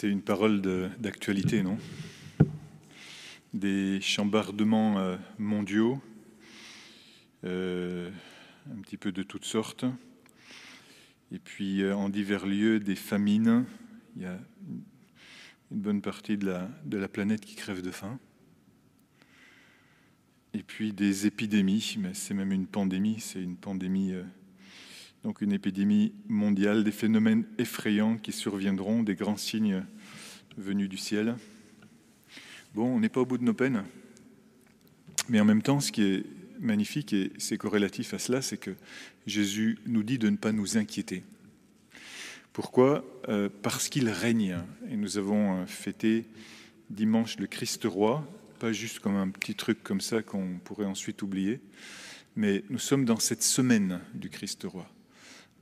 C'est une parole d'actualité, non? Des chambardements euh, mondiaux, euh, un petit peu de toutes sortes, et puis euh, en divers lieux des famines. Il y a une bonne partie de la, de la planète qui crève de faim. Et puis des épidémies, mais c'est même une pandémie, c'est une pandémie donc une épidémie mondiale, des phénomènes effrayants qui surviendront, des grands signes venus du ciel. Bon, on n'est pas au bout de nos peines, mais en même temps, ce qui est magnifique, et c'est corrélatif à cela, c'est que Jésus nous dit de ne pas nous inquiéter. Pourquoi? Euh, Parce qu'il règne. Et nous avons euh, fêté dimanche le Christ roi, pas juste comme un petit truc comme ça qu'on pourrait ensuite oublier, mais nous sommes dans cette semaine du Christ roi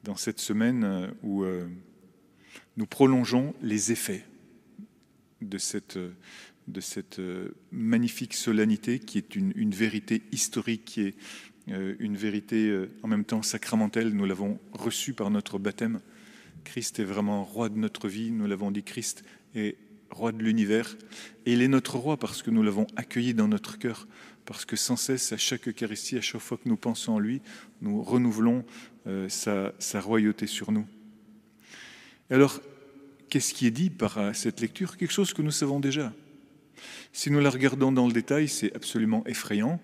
dans cette semaine euh, où euh, nous prolongeons les effets de cette, euh, magnifique solennité qui est une, une vérité historique, qui est une vérité en même temps sacramentelle. Nous l'avons reçue par notre baptême. Christ est vraiment roi de notre vie. Nous l'avons dit, Christ est roi de l'univers. Et il est notre roi parce que nous l'avons accueilli dans notre cœur. Parce que sans cesse, à chaque Eucharistie, à chaque fois que nous pensons en lui, nous renouvelons euh, sa, royauté sur nous. alors, qu'est-ce qui est dit par euh, cette lecture? Quelque chose que nous savons déjà. Si nous la regardons dans le détail, c'est absolument effrayant,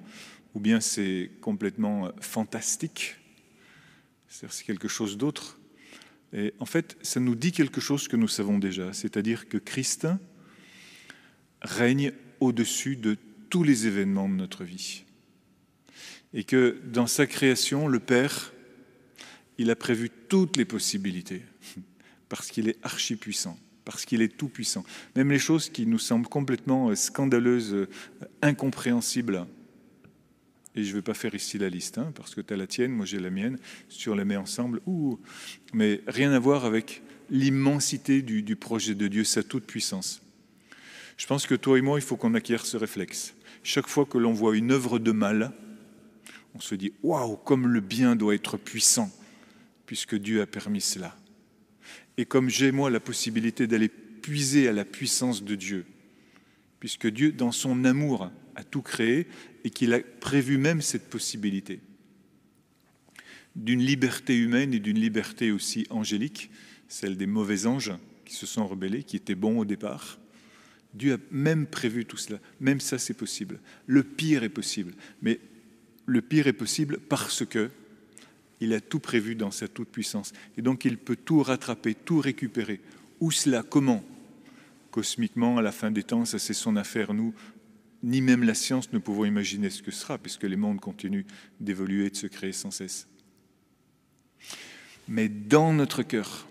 ou bien c'est complètement euh, fantastique, c'est quelque chose d'autre. Et en fait, ça nous dit quelque chose que nous savons déjà, c'est-à-dire que Christ règne au-dessus de tous les événements de notre vie. Et que dans sa création, le Père il a prévu toutes les possibilités, parce qu'il est archi-puissant, parce qu'il est tout-puissant. Même les choses qui nous semblent complètement euh, scandaleuses, euh, incompréhensibles. Et je ne vais pas faire ici la liste, hein, parce que tu as la tienne, moi j'ai la mienne, si on les met ensemble, ouh, mais rien à voir avec l'immensité du, du projet de Dieu, sa toute-puissance. Je pense que toi et moi, il faut qu'on acquiert ce réflexe. Chaque fois que l'on voit une œuvre de mal, on se dit Waouh, comme le bien doit être puissant puisque Dieu a permis cela. Et comme j'ai, moi, la possibilité d'aller puiser à la puissance de Dieu, puisque Dieu, dans son amour, a tout créé et qu'il a prévu même cette possibilité d'une liberté humaine et d'une liberté aussi angélique, celle des mauvais anges qui se sont rebellés, qui étaient bons au départ. Dieu a même prévu tout cela. Même ça, c'est possible. Le pire est possible. Mais le pire est possible parce que il a tout prévu dans sa toute-puissance. Et donc il peut tout rattraper, tout récupérer. Où cela Comment? Cosmiquement, à la fin des temps, ça c'est son affaire. Nous, ni même la science ne pouvons imaginer ce que sera, puisque les mondes continuent d'évoluer et de se créer sans cesse. Mais dans notre cœur,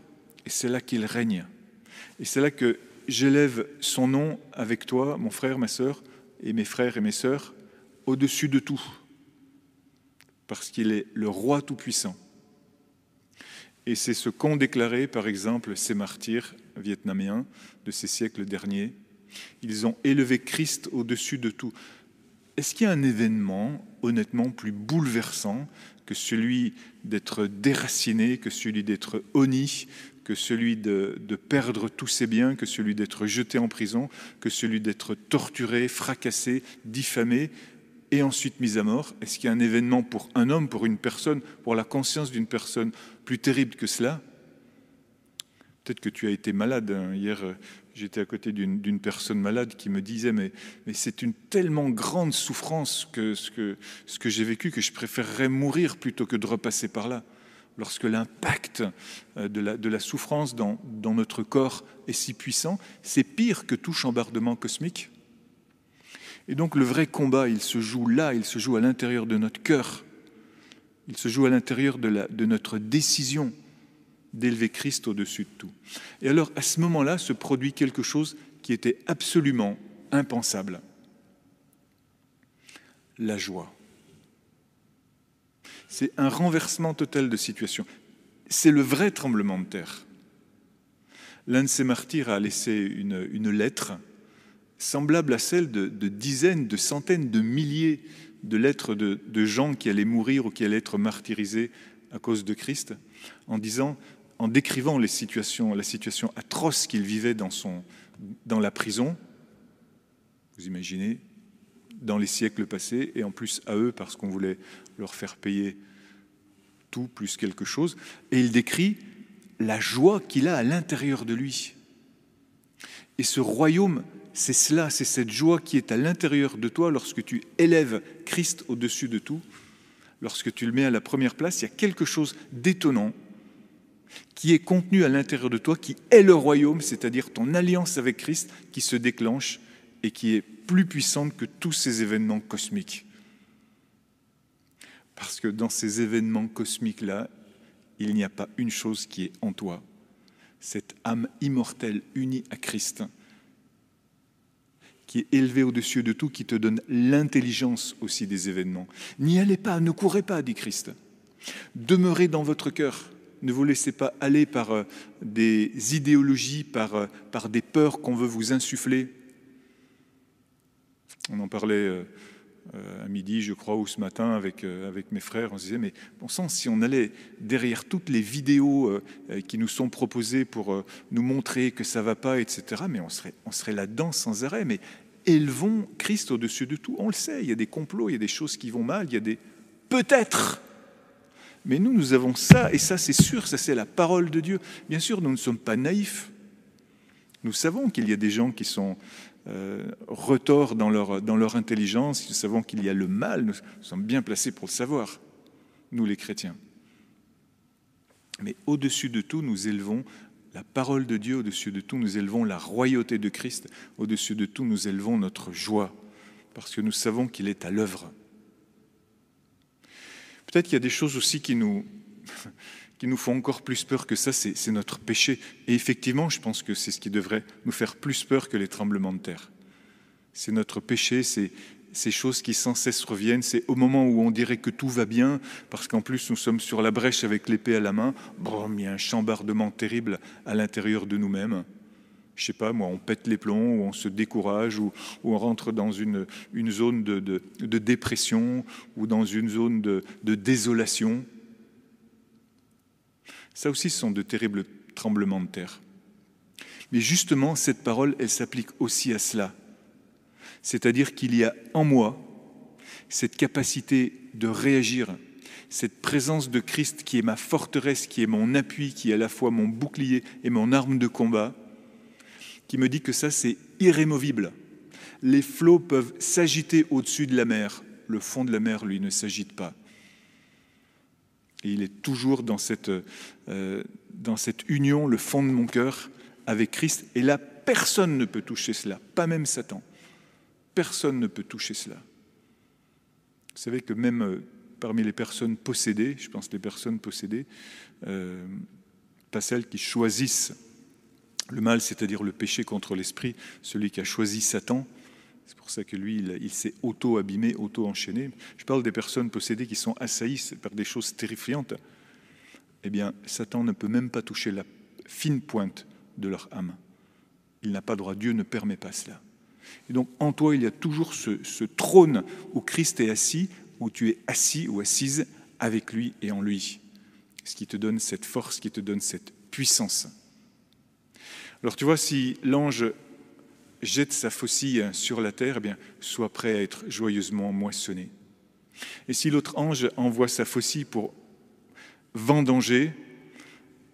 et c'est là qu'il règne, et c'est là que j'élève son nom avec toi, mon frère, ma sœur, et mes frères et mes sœurs, au-dessus de tout parce qu'il est le roi tout-puissant. Et c'est ce qu'ont déclaré, par exemple, ces martyrs vietnamiens de ces siècles derniers. Ils ont élevé Christ au-dessus de tout. Est-ce qu'il y a un événement, honnêtement, plus bouleversant que celui d'être déraciné, que celui d'être honni, que celui de, perdre tous ses biens, que celui d'être jeté en prison, que celui d'être torturé, fracassé, diffamé, et ensuite mise à mort Est-ce qu'il y a un événement pour un homme, pour une personne, pour la conscience d'une personne plus terrible que cela? Peut-être que tu as été malade. Hein. Hier, euh, j'étais à côté d'une personne malade qui me disait Mais, c'est une tellement grande souffrance que ce que, ce que j'ai vécu que je préférerais mourir plutôt que de repasser par là. Lorsque l'impact euh, de la, souffrance dans, notre corps est si puissant, c'est pire que tout chambardement cosmique. Et donc le vrai combat, il se joue là, il se joue à l'intérieur de notre cœur, il se joue à l'intérieur de notre décision d'élever Christ au-dessus de tout. Et alors à ce moment-là se produit quelque chose qui était absolument impensable. La joie. C'est un renversement total de situation. C'est le vrai tremblement de terre. L'un de ces martyrs a laissé une, lettre semblable à celle de, dizaines, de centaines, de milliers de lettres de, gens qui allaient mourir ou qui allaient être martyrisés à cause de Christ, en disant, en décrivant la situation atroce qu'il vivait dans, dans la prison, vous imaginez, dans les siècles passés, et en plus à eux parce qu'on voulait leur faire payer tout plus quelque chose, et il décrit la joie qu'il a à l'intérieur de lui. Et ce royaume, c'est cela, c'est cette joie qui est à l'intérieur de toi lorsque tu élèves Christ au-dessus de tout, lorsque tu le mets à la première place, il y a quelque chose d'étonnant qui est contenu à l'intérieur de toi, qui est le royaume, c'est-à-dire ton alliance avec Christ qui se déclenche et qui est plus puissante que tous ces événements cosmiques. Parce que dans ces événements cosmiques-là, il n'y a pas une chose qui est en toi, cette âme immortelle unie à Christ, qui est élevée au-dessus de tout, qui te donne l'intelligence aussi des événements. N'y allez pas, ne courez pas, dit Christ. Demeurez dans votre cœur. Ne vous laissez pas aller par euh, des idéologies, par, euh, par des peurs qu'on veut vous insuffler. On en parlait euh, à midi, je crois, ou ce matin avec, avec mes frères. On se disait, mais bon sang, si on allait derrière toutes les vidéos qui nous sont proposées pour nous montrer que ça va pas, etc., mais on serait, on serait là-dedans sans arrêt. Mais élevons Christ au-dessus de tout. On le sait, il y a des complots, il y a des choses qui vont mal, il y a des peut-être mais nous, nous avons ça, et ça c'est sûr, ça c'est la parole de Dieu. Bien sûr, nous ne sommes pas naïfs. Nous savons qu'il y a des gens qui sont euh, retors dans leur, dans leur intelligence, nous savons qu'il y a le mal, nous sommes bien placés pour le savoir, nous les chrétiens. Mais au-dessus de tout, nous élevons la parole de Dieu, au-dessus de tout, nous élevons la royauté de Christ, au-dessus de tout, nous élevons notre joie, parce que nous savons qu'il est à l'œuvre. Peut-être qu'il y a des choses aussi qui nous, qui nous font encore plus peur que ça, c'est notre péché. Et effectivement, je pense que c'est ce qui devrait nous faire plus peur que les tremblements de terre. C'est notre péché, c'est ces choses qui sans cesse reviennent, c'est au moment où on dirait que tout va bien, parce qu'en plus nous sommes sur la brèche avec l'épée à la main, bon, il y a un chambardement terrible à l'intérieur de nous-mêmes je sais pas moi, on pète les plombs, ou on se décourage, ou, on rentre dans une, zone de, dépression, ou dans une zone de désolation. Ça aussi, ce sont de terribles tremblements de terre. Mais justement, cette parole, elle s'applique aussi à cela. C'est-à-dire qu'il y a en moi cette capacité de réagir, cette présence de Christ qui est ma forteresse, qui est mon appui, qui est à la fois mon bouclier et mon arme de combat, qui me dit que ça, c'est irrémovible. Les flots peuvent s'agiter au-dessus de la mer. Le fond de la mer, lui, ne s'agite pas. Et il est toujours dans cette, euh, dans cette union, le fond de mon cœur, avec Christ. Et là, personne ne peut toucher cela, pas même Satan. Personne ne peut toucher cela. Vous savez que même euh, parmi les personnes possédées, je pense les personnes possédées, euh, pas celles qui choisissent le mal, c'est-à-dire le péché contre l'esprit, celui qui a choisi Satan, c'est pour ça que lui, il, s'est auto-abîmé, auto-enchaîné. Je parle des personnes possédées qui sont assaillies par des choses terrifiantes. Eh bien, Satan ne peut même pas toucher la fine pointe de leur âme. Il n'a pas droit, Dieu ne permet pas cela. Et donc, en toi, il y a toujours ce, ce trône où Christ est assis, où tu es assis ou assise avec lui et en lui. Ce qui te donne cette force, qui te donne cette puissance. Alors tu vois, si l'ange jette sa faucille sur la terre, eh bien, sois prêt à être joyeusement moissonné. Et si l'autre ange envoie sa faucille pour vendanger,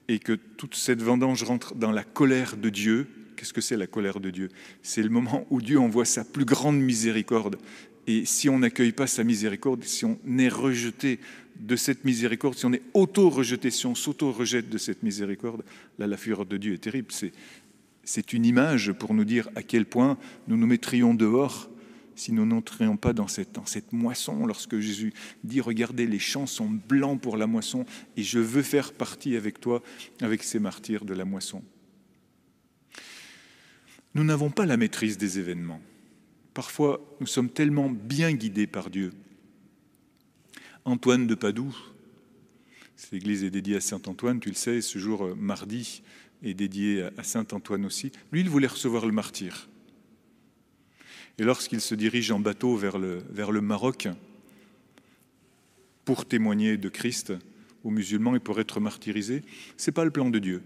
et que toute cette vendange rentre dans la colère de Dieu, qu'est-ce que c'est la colère de Dieu? C'est le moment où Dieu envoie sa plus grande miséricorde. Et si on n'accueille pas sa miséricorde, si on est rejeté de cette miséricorde, si on est auto-rejeté, si on s'auto-rejette de cette miséricorde, là, la fureur de Dieu est terrible. Une image pour nous dire à quel point nous nous mettrions dehors si nous n'entrions pas dans cette, dans cette moisson. Lorsque Jésus dit, regardez, les champs sont blancs pour la moisson, et je veux faire partie avec toi, avec ces martyrs de la moisson. Nous n'avons pas la maîtrise des événements. Parfois, nous sommes tellement bien guidés par Dieu Antoine de Padoue. Cette église est dédiée à Saint Antoine, tu le sais, ce jour euh, mardi est dédié à Saint Antoine aussi. Lui, il voulait recevoir le martyr. Et lorsqu'il se dirige en bateau vers le, vers le Maroc pour témoigner de Christ, aux musulmans et pour être martyrisés. Ce n'est pas le plan de Dieu.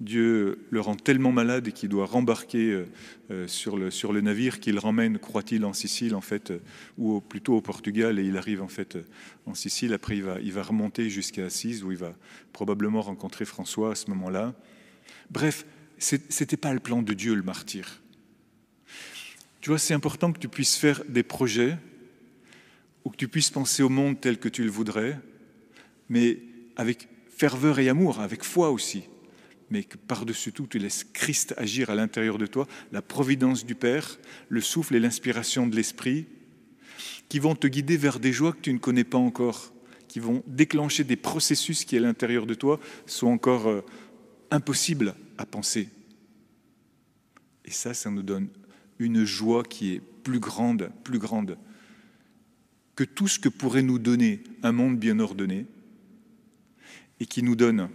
Dieu le rend tellement malade qu'il doit rembarquer euh, euh, sur le, navire qu'il ramène, croit-il, en Sicile, en fait, euh, ou plutôt au Portugal, et il arrive en fait en Sicile. Après, il va, il va remonter jusqu'à Assise, où il va probablement rencontrer François à ce moment-là. Bref, ce n'était pas le plan de Dieu, le martyr. Tu vois, c'est important que tu puisses faire des projets ou que tu puisses penser au monde tel que tu le voudrais, mais avec ferveur et amour, avec foi aussi mais que par-dessus tout, tu laisses Christ agir à l'intérieur de toi, la providence du Père, le souffle et l'inspiration de l'Esprit, qui vont te guider vers des joies que tu ne connais pas encore, qui vont déclencher des processus qui, à l'intérieur de toi, sont encore euh, impossibles à penser. Et ça, ça nous donne une joie qui est plus grande, plus grande que tout ce que pourrait nous donner un monde bien ordonné et qui nous donne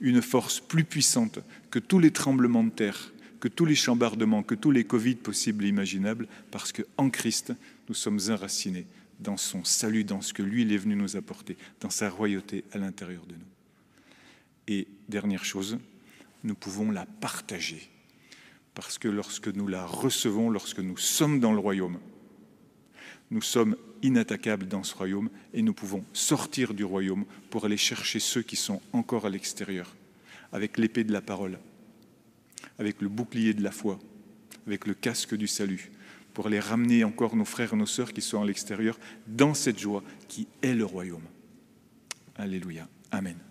une force plus puissante que tous les tremblements de terre, que tous les chambardements, que tous les Covid possibles et imaginables, parce qu'en Christ, nous sommes enracinés dans son salut, dans ce que lui, est venu nous apporter, dans sa royauté à l'intérieur de nous. Et dernière chose, nous pouvons la partager, parce que lorsque nous la recevons, lorsque nous sommes dans le royaume, nous sommes inattaquables dans ce royaume et nous pouvons sortir du royaume pour aller chercher ceux qui sont encore à l'extérieur, avec l'épée de la parole, avec le bouclier de la foi, avec le casque du salut, pour aller ramener encore nos frères et nos sœurs qui sont à l'extérieur dans cette joie qui est le royaume. Alléluia. Amen.